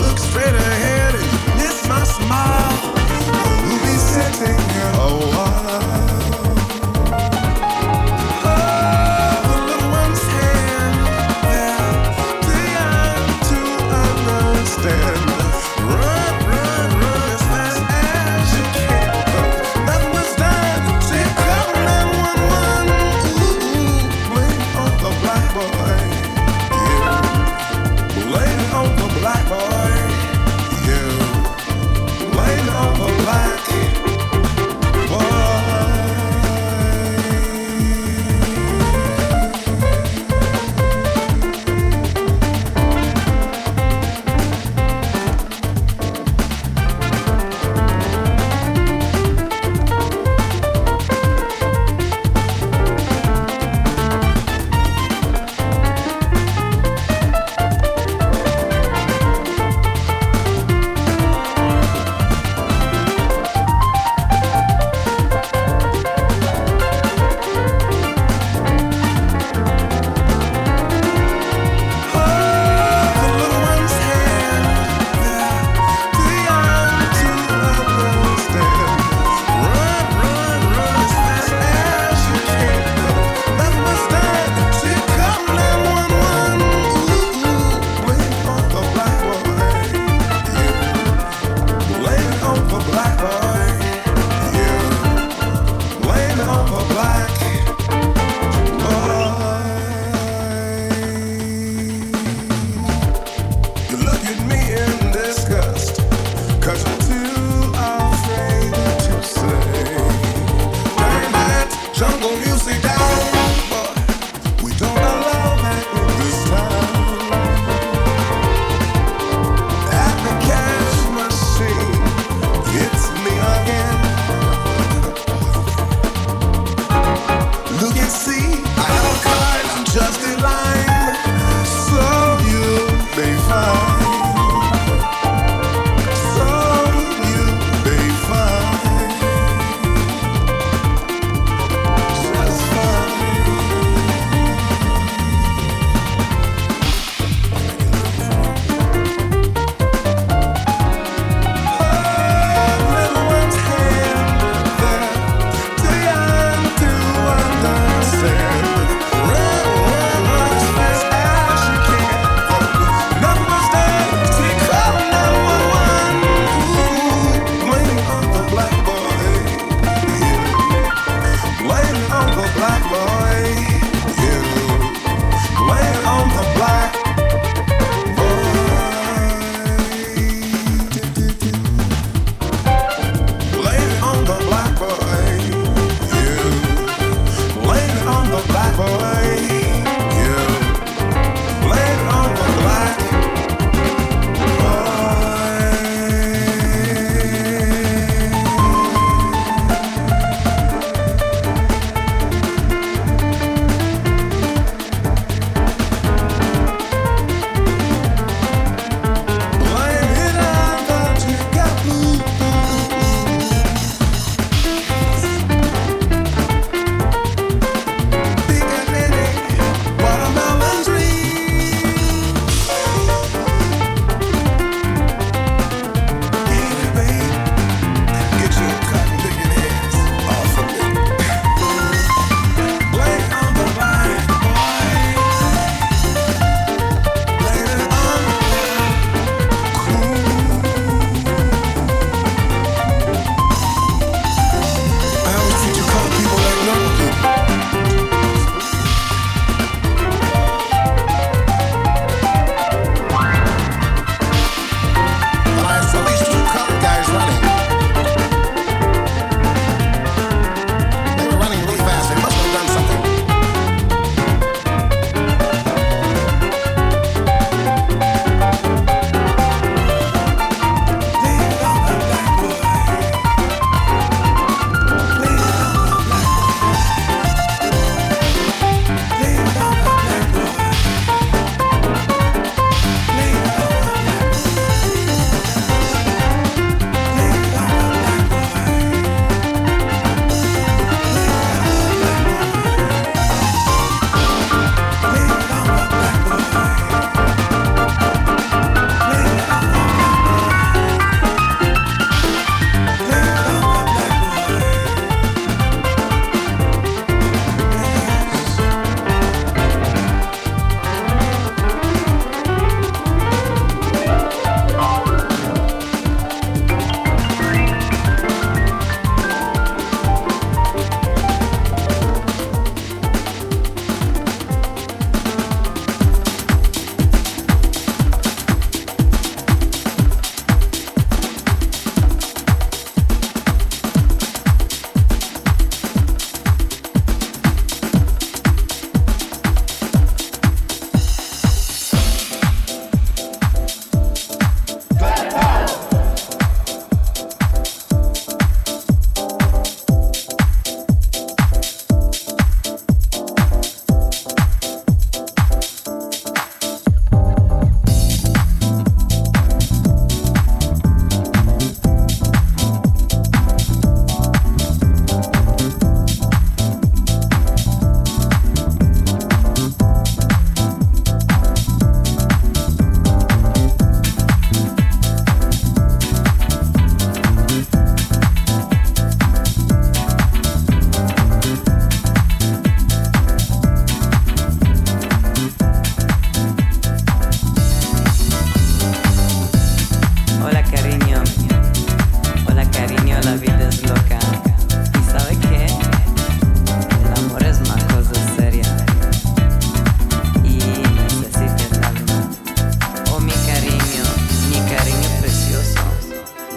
looks straight ahead and miss my smile.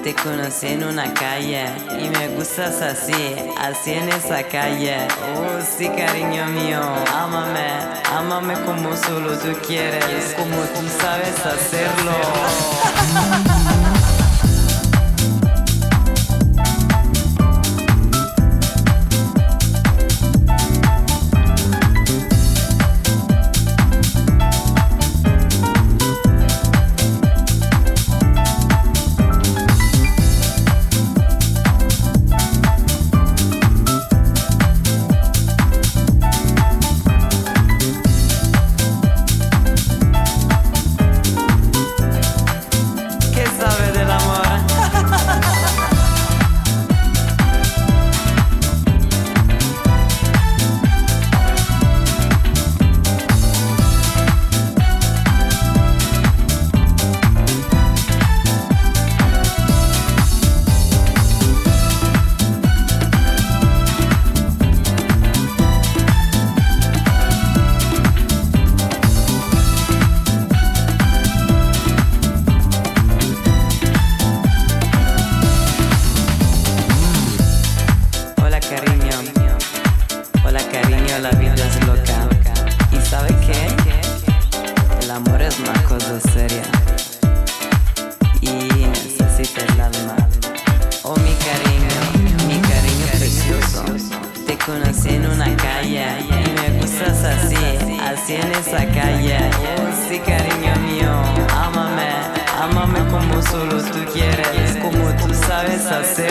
te conocí en una calle y me gustas así, así en esa calle. Oh, sí, cariño mío, ámame, ámame como solo tú quieres, como tú sabes hacerlo. essa cena.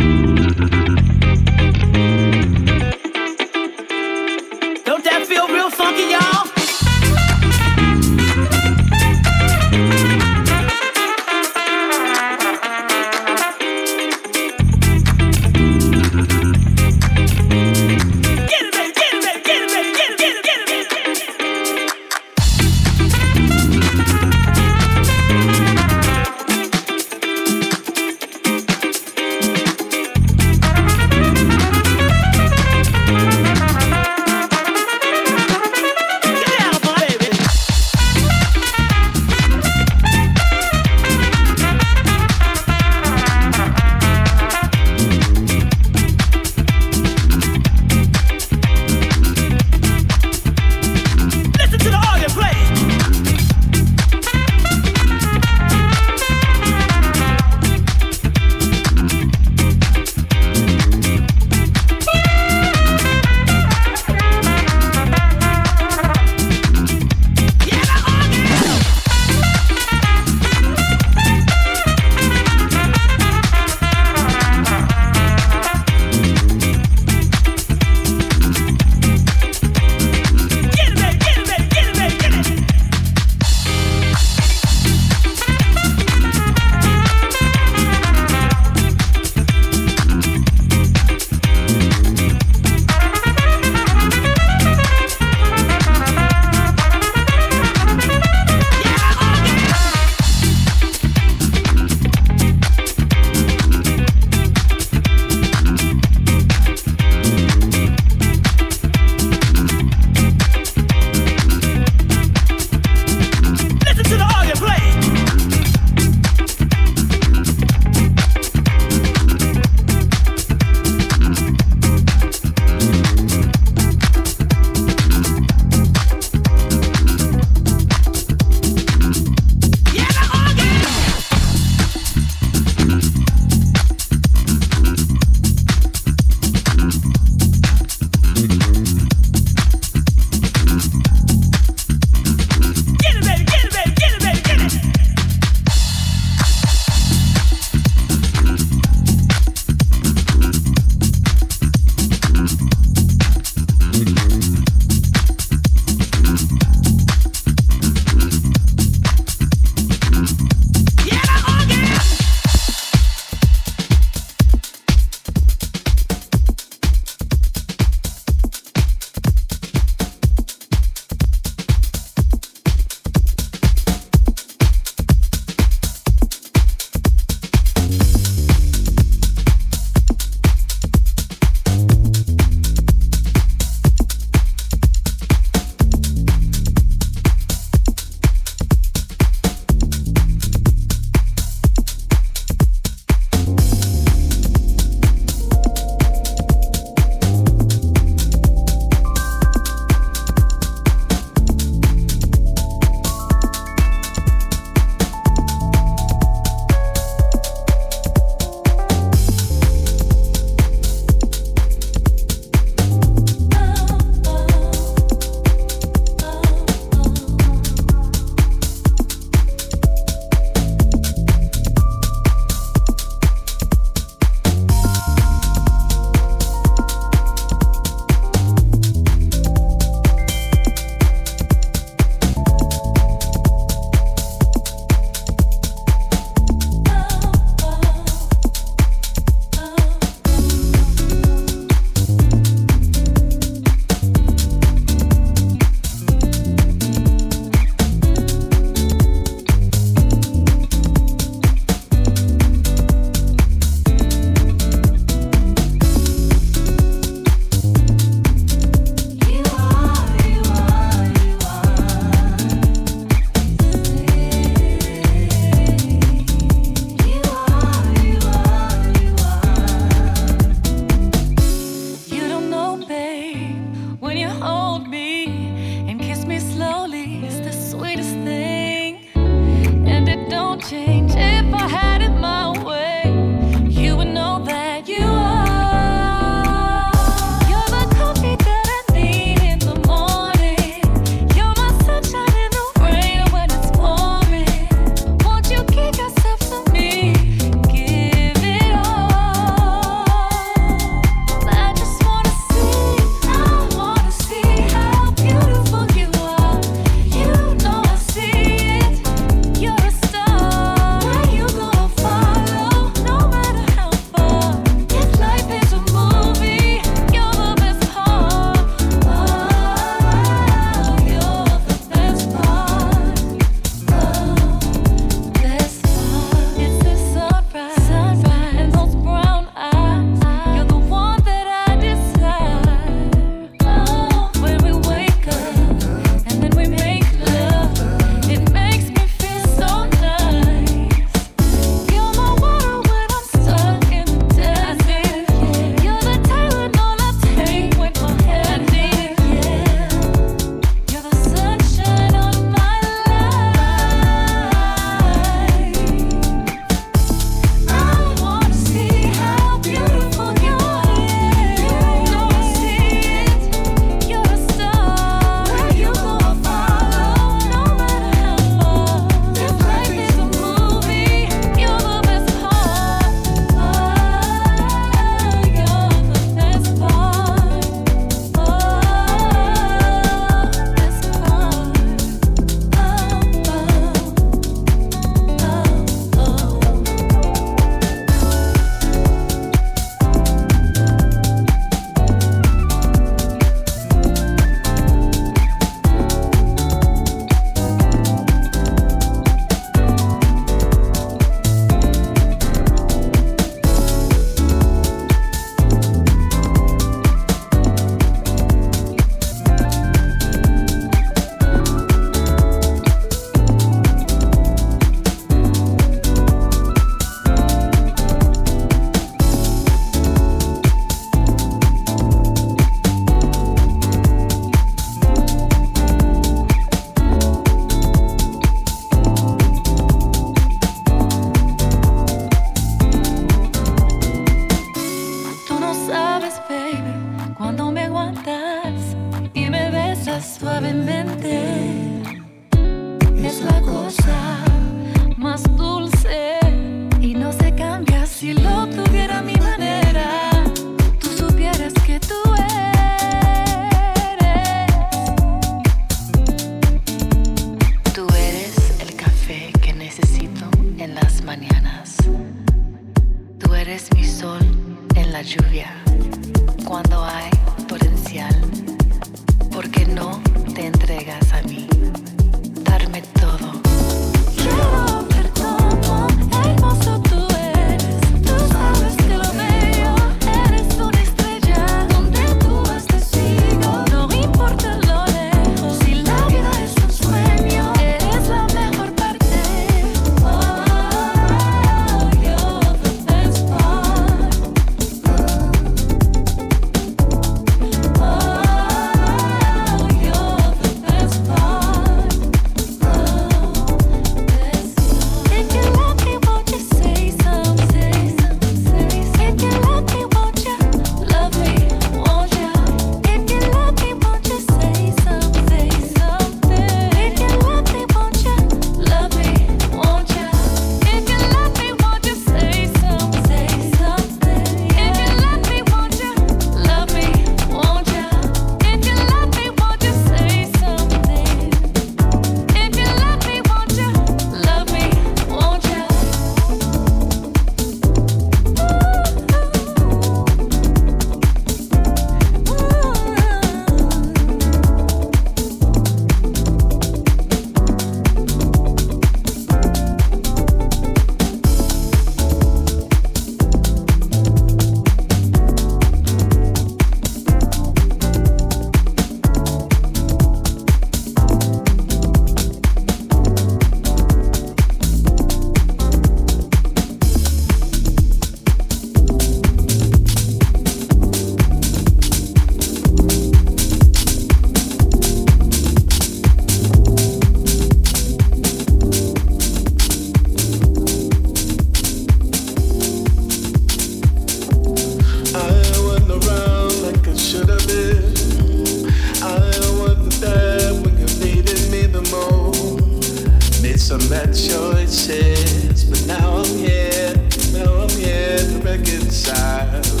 inside.